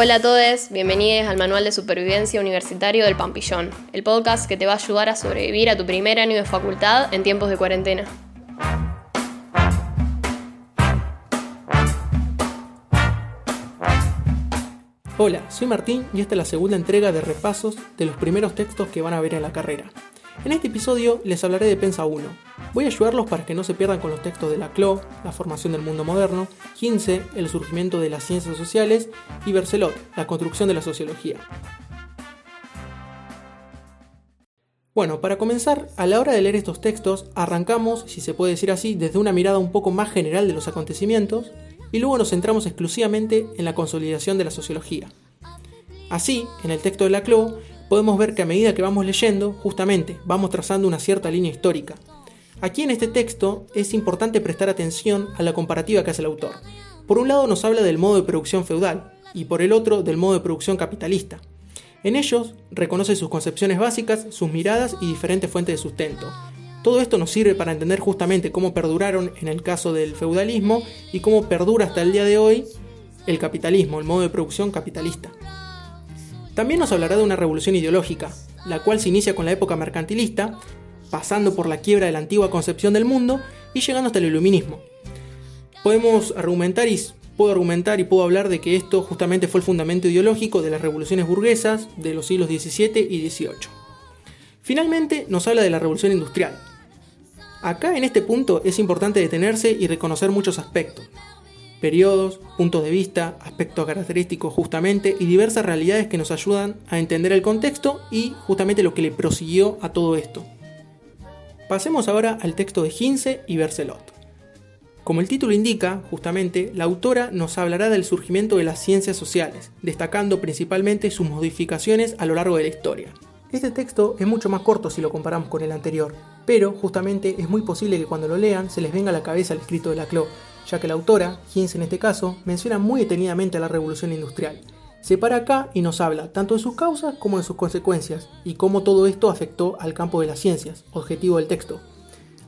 Hola a todos, bienvenidos al Manual de Supervivencia Universitario del Pampillón, el podcast que te va a ayudar a sobrevivir a tu primer año de facultad en tiempos de cuarentena. Hola, soy Martín y esta es la segunda entrega de repasos de los primeros textos que van a ver en la carrera. En este episodio les hablaré de Pensa 1. Voy a ayudarlos para que no se pierdan con los textos de la CLO, la formación del mundo moderno, 15, el surgimiento de las ciencias sociales y Bercelot, la construcción de la sociología. Bueno, para comenzar, a la hora de leer estos textos, arrancamos, si se puede decir así, desde una mirada un poco más general de los acontecimientos y luego nos centramos exclusivamente en la consolidación de la sociología. Así, en el texto de la CLO, podemos ver que a medida que vamos leyendo, justamente vamos trazando una cierta línea histórica. Aquí en este texto es importante prestar atención a la comparativa que hace el autor. Por un lado nos habla del modo de producción feudal y por el otro del modo de producción capitalista. En ellos reconoce sus concepciones básicas, sus miradas y diferentes fuentes de sustento. Todo esto nos sirve para entender justamente cómo perduraron en el caso del feudalismo y cómo perdura hasta el día de hoy el capitalismo, el modo de producción capitalista. También nos hablará de una revolución ideológica, la cual se inicia con la época mercantilista, pasando por la quiebra de la antigua concepción del mundo y llegando hasta el iluminismo. Podemos argumentar y puedo argumentar y puedo hablar de que esto justamente fue el fundamento ideológico de las revoluciones burguesas de los siglos XVII y XVIII. Finalmente nos habla de la revolución industrial. Acá en este punto es importante detenerse y reconocer muchos aspectos, periodos, puntos de vista, aspectos característicos justamente y diversas realidades que nos ayudan a entender el contexto y justamente lo que le prosiguió a todo esto. Pasemos ahora al texto de Gince y Bercelot. Como el título indica, justamente, la autora nos hablará del surgimiento de las ciencias sociales, destacando principalmente sus modificaciones a lo largo de la historia. Este texto es mucho más corto si lo comparamos con el anterior, pero justamente es muy posible que cuando lo lean se les venga a la cabeza el escrito de la ya que la autora, Hinz en este caso, menciona muy detenidamente a la revolución industrial. Se para acá y nos habla tanto de sus causas como de sus consecuencias y cómo todo esto afectó al campo de las ciencias, objetivo del texto.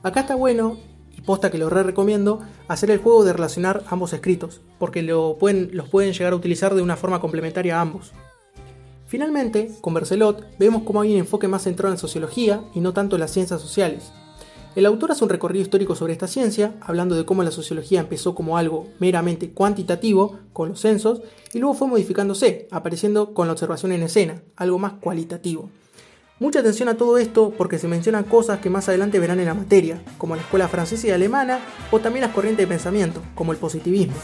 Acá está bueno, y posta que lo re recomiendo, hacer el juego de relacionar ambos escritos, porque lo pueden, los pueden llegar a utilizar de una forma complementaria a ambos. Finalmente, con Bercelot vemos cómo hay un enfoque más centrado en sociología y no tanto en las ciencias sociales, el autor hace un recorrido histórico sobre esta ciencia, hablando de cómo la sociología empezó como algo meramente cuantitativo, con los censos, y luego fue modificándose, apareciendo con la observación en escena, algo más cualitativo. Mucha atención a todo esto porque se mencionan cosas que más adelante verán en la materia, como la escuela francesa y alemana, o también las corrientes de pensamiento, como el positivismo.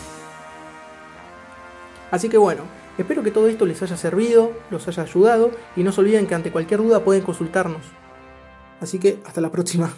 Así que bueno, espero que todo esto les haya servido, los haya ayudado, y no se olviden que ante cualquier duda pueden consultarnos. Así que hasta la próxima.